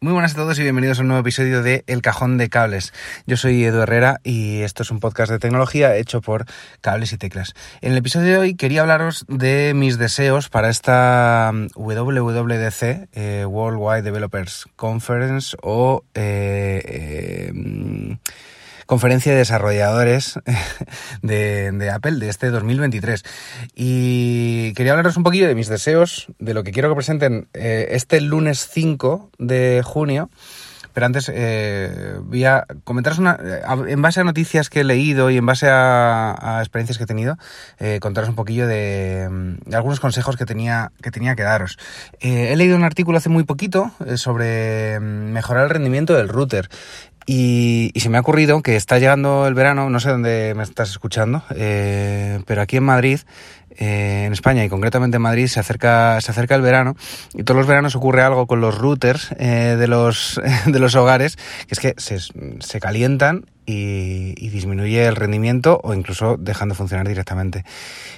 Muy buenas a todos y bienvenidos a un nuevo episodio de El Cajón de Cables. Yo soy Edu Herrera y esto es un podcast de tecnología hecho por Cables y Teclas. En el episodio de hoy quería hablaros de mis deseos para esta mm, WWDC, eh, World Wide Developers Conference o... Eh, eh, mm, conferencia de desarrolladores de, Apple de este 2023. Y quería hablaros un poquillo de mis deseos, de lo que quiero que presenten eh, este lunes 5 de junio. Pero antes eh, voy a comentaros una. Eh, en base a noticias que he leído y en base a, experiencias que he tenido, contaros un poquillo de, algunos consejos que tenía que, tenía que daros. he leído un artículo hace muy poquito sobre mm, mejorar el rendimiento del router. Y, se me ha ocurrido que está llegando el verano, no sé dónde me estás escuchando, eh, pero aquí en Madrid, eh, en España y concretamente en Madrid, se acerca, se acerca el verano y todos los veranos ocurre algo con los routers eh, de, los, de los hogares, que es que se, se calientan y, y, disminuye el rendimiento o incluso dejan de funcionar directamente.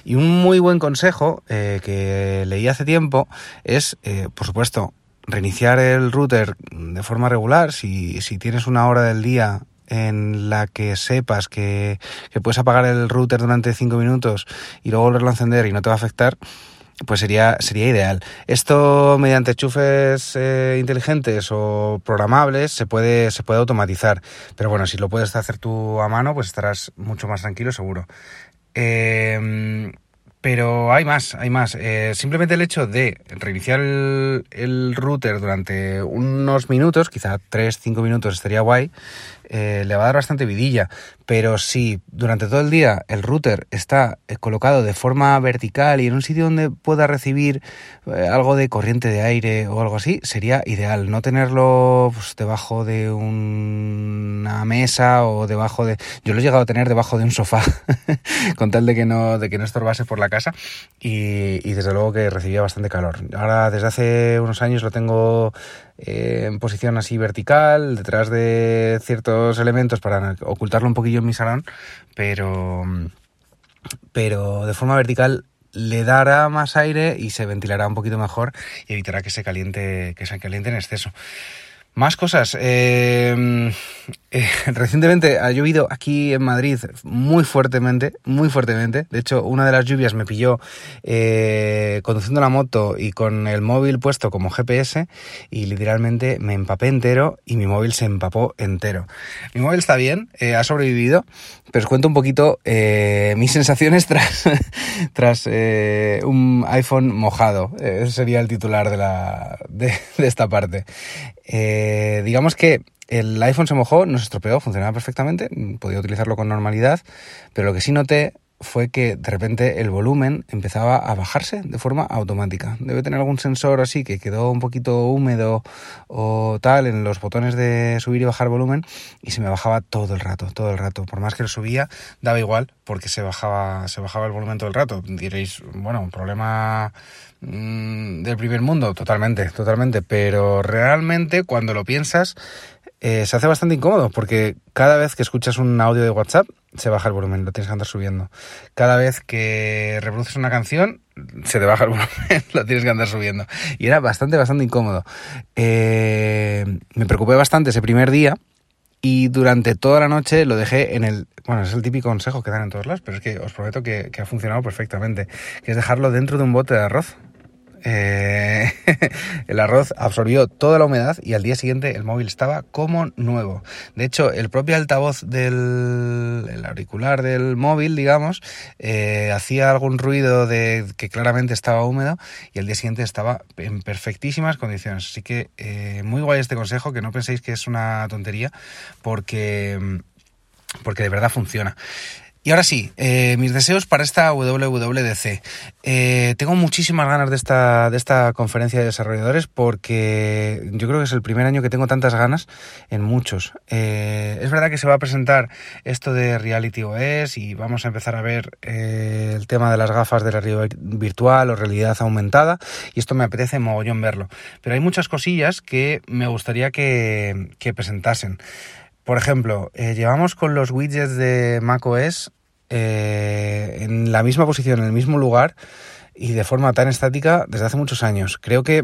Y un muy buen consejo que leí hace tiempo es, por supuesto, reiniciar el router de forma regular, si, si tienes una hora del día en la que sepas que, puedes apagar el router durante 5 minutos y luego volverlo a encender y no te va a afectar, pues sería, sería ideal. Esto mediante enchufes eh, inteligentes o programables se puede, se puede automatizar. Pero bueno, si lo puedes hacer tú a mano, pues estarás mucho más tranquilo seguro. Eh, pero hay más, hay más. Eh, simplemente el hecho de reiniciar el, router durante unos minutos, quizá 3-5 minutos estaría guay, eh, le va a dar bastante vidilla. Pero si durante todo el día el router está eh, colocado de forma vertical y en un sitio donde pueda recibir algo de corriente de aire o algo así, sería ideal. No tenerlo pues, debajo de una mesa o debajo de... Yo lo he llegado a tener debajo de un sofá, con tal de que no, de que no estorbase por la casa y, y desde luego que recibía bastante calor. Ahora desde hace unos años lo tengo eh, en posición así vertical, detrás de ciertos elementos para ocultarlo un poquillo en mi salón, pero, pero de forma vertical le dará más aire y se ventilará un poquito mejor y evitará que se caliente, que se caliente en exceso. Más cosas. Eh, eh, recientemente ha llovido aquí en Madrid muy fuertemente, muy fuertemente. De hecho, una de las lluvias me pilló eh, conduciendo la moto y con el móvil puesto como GPS y literalmente me empapé entero y mi móvil se empapó entero. Mi móvil está bien, ha sobrevivido, pero os cuento un poquito mis sensaciones tras, tras un iPhone mojado. ese sería el titular de, la, de, de esta parte. Eh, digamos que el iPhone se mojó, no se estropeó, funcionaba perfectamente, podía utilizarlo con normalidad, pero lo que sí noté fue que de repente el volumen empezaba a bajarse de forma automática. Debe tener algún sensor así que quedó un poquito húmedo o tal en los botones de subir y bajar volumen y se me bajaba todo el rato, todo el rato. Por más que lo subía, daba igual porque se bajaba, se bajaba el volumen todo el rato. Diréis, bueno, un problema mm, del primer mundo, totalmente, totalmente. Pero realmente cuando lo piensas, eh, se hace bastante incómodo porque cada vez que escuchas un audio de WhatsApp se baja el volumen, lo tienes que andar subiendo. Cada vez que reproduces una canción se te baja el volumen, lo tienes que andar subiendo. Y era bastante, bastante incómodo. Eh, me preocupé bastante ese primer día y durante toda la noche lo dejé en el... Bueno, es el típico consejo que dan en todos lados, pero es que os prometo que ha funcionado perfectamente, que es dejarlo dentro de un bote de arroz eh, el arroz absorbió toda la humedad y al día siguiente el móvil estaba como nuevo. De hecho, el propio altavoz del el auricular del móvil, digamos, eh, hacía algún ruido de que claramente estaba húmedo y al día siguiente estaba en perfectísimas condiciones. Así que eh, muy guay este consejo, que no penséis que es una tontería, porque, porque de verdad funciona. Y ahora sí, eh, mis deseos para esta WWDC. Eh, tengo muchísimas ganas de esta, de esta conferencia de desarrolladores porque yo creo que es el primer año que tengo tantas ganas en muchos. Eh, es verdad que se va a presentar esto de Reality OS y vamos a empezar a ver el tema de las gafas de la realidad virtual o realidad aumentada y esto me apetece mogollón verlo. Pero hay muchas cosillas que me gustaría que, que presentasen. Por ejemplo, llevamos con los widgets de macOS eh, en la misma posición, en el mismo lugar, y de forma tan estática desde hace muchos años. Creo que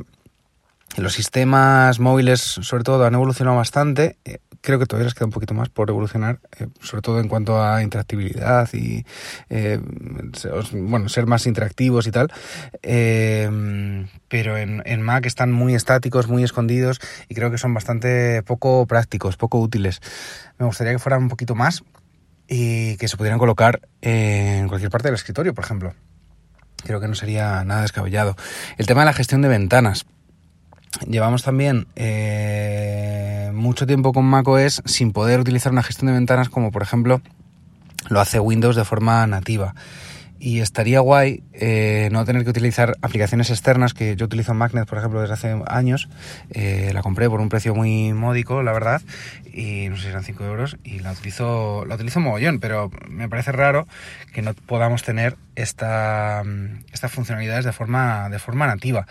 los sistemas móviles, sobre todo, han evolucionado bastante. Eh, creo que todavía les queda un poquito más por evolucionar, eh, sobre todo en cuanto a interactividad y, eh, bueno, ser más interactivos y tal. pero en, en, Mac están muy estáticos, muy escondidos y creo que son bastante poco prácticos, poco útiles. Me gustaría que fueran un poquito más y que se pudieran colocar en cualquier parte del escritorio, por ejemplo. Creo que no sería nada descabellado. El tema de la gestión de ventanas llevamos también eh, mucho tiempo con macOS sin poder utilizar una gestión de ventanas como por ejemplo lo hace Windows de forma nativa. Y estaría guay eh, no tener que utilizar aplicaciones externas que yo utilizo Magnet, por ejemplo, desde hace años. Eh, la compré por un precio muy módico, la verdad, y no sé si eran 5 euros, y la utilizo, la utilizo mogollón, pero me parece raro que no podamos tener esta, estas funcionalidades de forma, de forma nativa.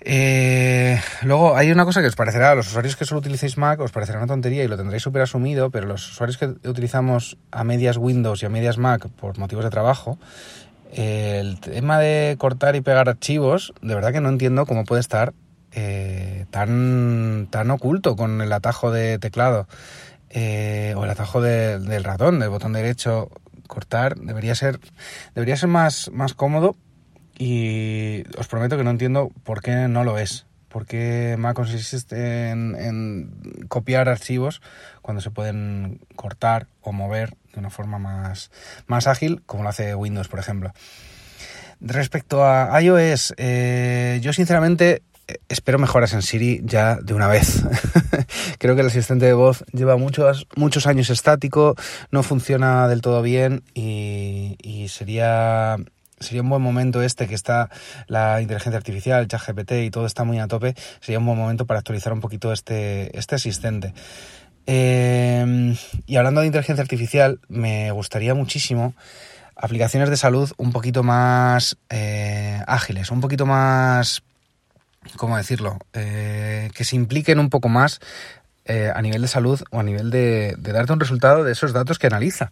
Eh, luego hay una cosa que os parecerá, a los usuarios que solo utilicéis Mac os parecerá una tontería y lo tendréis súper asumido, pero los usuarios que utilizamos a medias Windows y a medias Mac por motivos de trabajo, el tema de cortar y pegar archivos, de verdad que no entiendo cómo puede estar eh, tan, tan oculto con el atajo de teclado eh, o el atajo del ratón, del botón derecho, cortar, debería ser, debería ser más, más cómodo y os prometo que no entiendo por qué no lo es. ¿Por qué Mac consiste en, copiar archivos cuando se pueden cortar o mover de una forma más, más ágil, como lo hace Windows, por ejemplo? Respecto a iOS, eh, yo sinceramente espero mejoras en Siri ya de una vez. Creo que el asistente de voz lleva muchos, muchos años estático, no funciona del todo bien y, y sería sería un buen momento este que está la inteligencia artificial, el chat GPT y todo está muy a tope, sería un buen momento para actualizar un poquito este, este asistente. Em, y hablando de inteligencia artificial, me gustaría muchísimo aplicaciones de salud un poquito más eh, ágiles, un poquito más, ¿cómo decirlo? Eh, que se impliquen un poco más eh, a nivel de salud o a nivel de, darte un resultado de esos datos que analiza.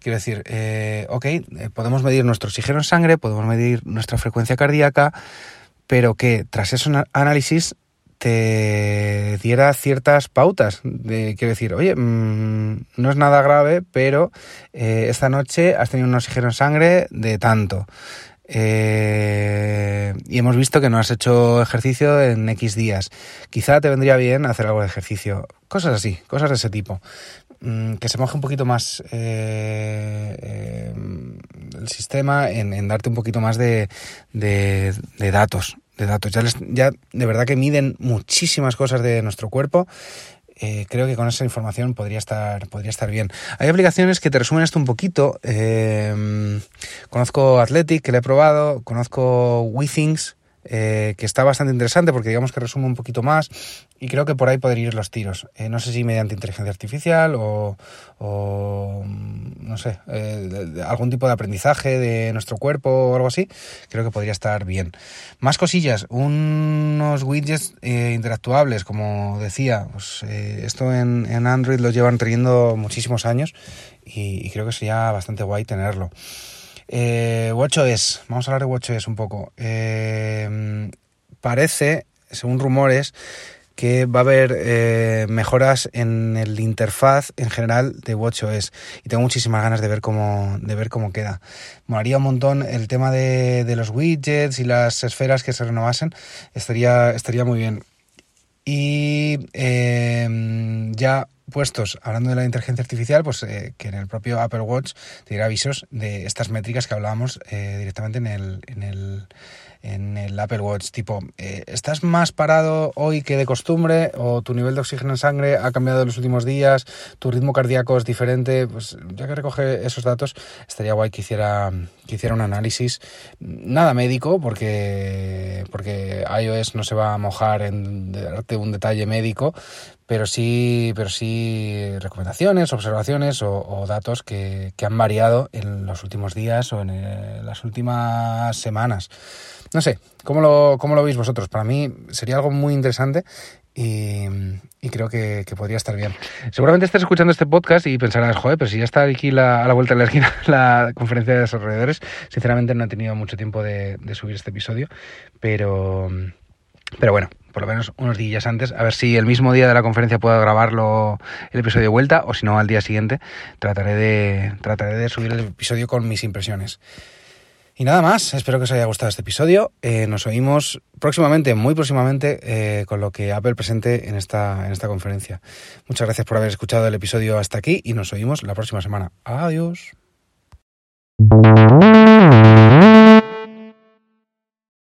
Quiero decir, eh, ok, eh, podemos medir nuestro oxígeno en sangre, podemos medir nuestra frecuencia cardíaca, pero que tras ese análisis te diera ciertas pautas. De, quiero decir, oye, mm, no es nada grave, pero esta noche has tenido un oxígeno en sangre de tanto. Eh, y hemos visto que no has hecho ejercicio en X días. Quizá te vendría bien hacer algo de ejercicio. Cosas así, cosas de ese tipo. Mm, que se moje un poquito más eh, eh, el sistema en, darte un poquito más de, datos. De datos. Ya de verdad que miden muchísimas cosas de nuestro cuerpo eh, creo que con esa información podría estar, podría estar bien. Hay aplicaciones que te resumen esto un poquito. Eh, conozco Athletic, que le he probado, conozco WeThings, eh, que está bastante interesante porque digamos que resume un poquito más y creo que por ahí podrían ir los tiros. Eh, no sé si mediante inteligencia artificial o, no sé, eh, algún tipo de aprendizaje de nuestro cuerpo o algo así, creo que podría estar bien. Más cosillas, unos widgets interactuables, como decía, pues, esto en, en, Android lo llevan teniendo muchísimos años y, y creo que sería bastante guay tenerlo. Eh, WatchOS, vamos a hablar de WatchOS un poco. Eh, parece, según rumores, que va a haber eh, mejoras en el interfaz en general de WatchOS y tengo muchísimas ganas de ver cómo de ver cómo queda. Molaría un montón el tema de, de los widgets y las esferas que se renovasen, estaría estaría muy bien. Y eh, ya puestos, hablando de la inteligencia artificial, pues eh, que en el propio Apple Watch te diera avisos de estas métricas que hablábamos eh, directamente en el, en el en el Apple Watch, tipo, eh, ¿estás más parado hoy que de costumbre? ¿O tu nivel de oxígeno en sangre ha cambiado en los últimos días? ¿Tu ritmo cardíaco es diferente? Pues ya que recoge esos datos, estaría guay que hiciera, que hiciera un análisis, nada médico, porque, porque iOS no se va a mojar en darte un detalle médico, pero sí, pero sí recomendaciones, observaciones o, datos que, que, han variado en los últimos días o en eh, las últimas semanas. No sé, ¿cómo lo, cómo lo veis vosotros? Para mí sería algo muy interesante y, creo que, podría estar bien. Seguramente estés escuchando este podcast y pensarás, joder, pero si ya está aquí a la vuelta de la esquina la conferencia de desarrolladores, sinceramente no he tenido mucho tiempo de, subir este episodio, pero, pero bueno, por lo menos unos días antes, a ver si el mismo día de la conferencia puedo grabarlo el episodio de vuelta o si no al día siguiente trataré de, trataré de subir el episodio con mis impresiones. Y nada más, espero que os haya gustado este episodio. Eh, nos oímos próximamente, muy próximamente, eh, con lo que Apple presente en esta, en esta conferencia. Muchas gracias por haber escuchado el episodio hasta aquí y nos oímos la próxima semana. Adiós.